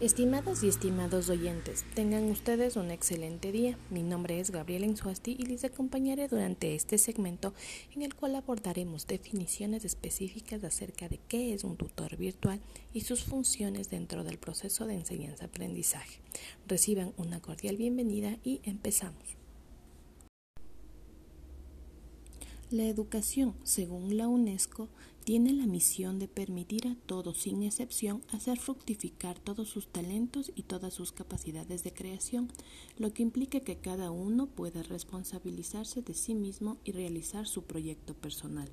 Estimadas y estimados oyentes, tengan ustedes un excelente día. Mi nombre es Gabriela Insuasti y les acompañaré durante este segmento en el cual abordaremos definiciones específicas acerca de qué es un tutor virtual y sus funciones dentro del proceso de enseñanza-aprendizaje. Reciban una cordial bienvenida y empezamos. La educación, según la UNESCO, tiene la misión de permitir a todos, sin excepción, hacer fructificar todos sus talentos y todas sus capacidades de creación, lo que implica que cada uno pueda responsabilizarse de sí mismo y realizar su proyecto personal.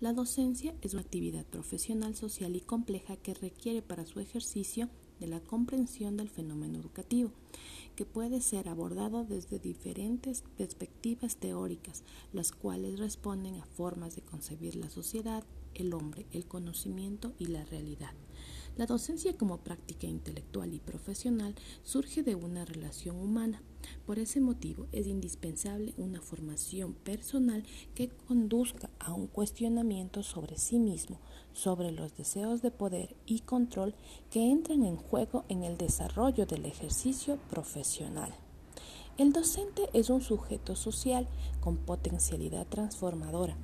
La docencia es una actividad profesional, social y compleja que requiere para su ejercicio de la comprensión del fenómeno educativo, que puede ser abordado desde diferentes perspectivas teóricas, las cuales responden a formas de concebir la sociedad, el hombre, el conocimiento y la realidad. La docencia como práctica intelectual y profesional surge de una relación humana. Por ese motivo es indispensable una formación personal que conduzca a un cuestionamiento sobre sí mismo, sobre los deseos de poder y control que entran en juego en el desarrollo del ejercicio profesional. El docente es un sujeto social con potencialidad transformadora.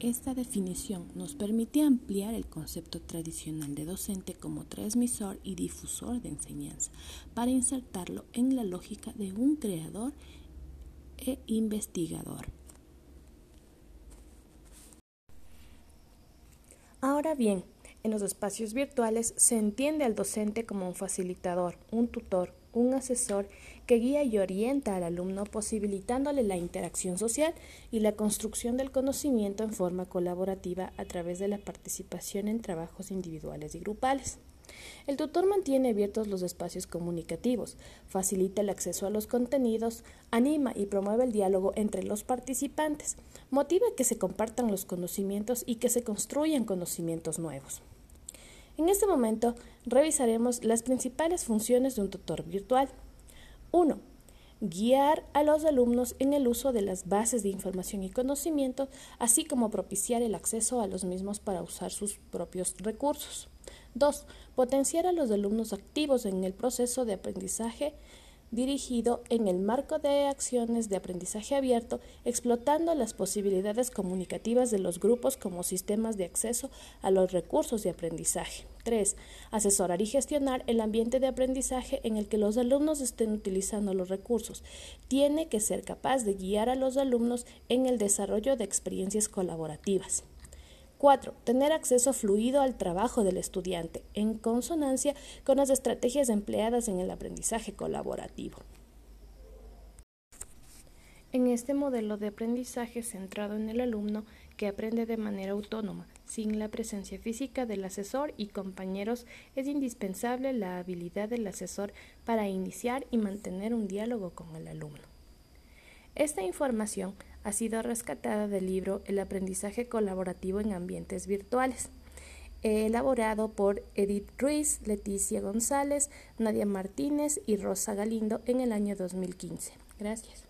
Esta definición nos permite ampliar el concepto tradicional de docente como transmisor y difusor de enseñanza para insertarlo en la lógica de un creador e investigador. Ahora bien, en los espacios virtuales se entiende al docente como un facilitador, un tutor, un asesor que guía y orienta al alumno posibilitándole la interacción social y la construcción del conocimiento en forma colaborativa a través de la participación en trabajos individuales y grupales. El tutor mantiene abiertos los espacios comunicativos, facilita el acceso a los contenidos, anima y promueve el diálogo entre los participantes, motiva que se compartan los conocimientos y que se construyan conocimientos nuevos. En este momento revisaremos las principales funciones de un tutor virtual. 1. Guiar a los alumnos en el uso de las bases de información y conocimiento, así como propiciar el acceso a los mismos para usar sus propios recursos. 2. Potenciar a los alumnos activos en el proceso de aprendizaje dirigido en el marco de acciones de aprendizaje abierto, explotando las posibilidades comunicativas de los grupos como sistemas de acceso a los recursos de aprendizaje. 3. Asesorar y gestionar el ambiente de aprendizaje en el que los alumnos estén utilizando los recursos. Tiene que ser capaz de guiar a los alumnos en el desarrollo de experiencias colaborativas. 4. Tener acceso fluido al trabajo del estudiante, en consonancia con las estrategias empleadas en el aprendizaje colaborativo. En este modelo de aprendizaje centrado en el alumno que aprende de manera autónoma, sin la presencia física del asesor y compañeros, es indispensable la habilidad del asesor para iniciar y mantener un diálogo con el alumno. Esta información ha sido rescatada del libro El aprendizaje colaborativo en ambientes virtuales, elaborado por Edith Ruiz, Leticia González, Nadia Martínez y Rosa Galindo en el año 2015. Gracias.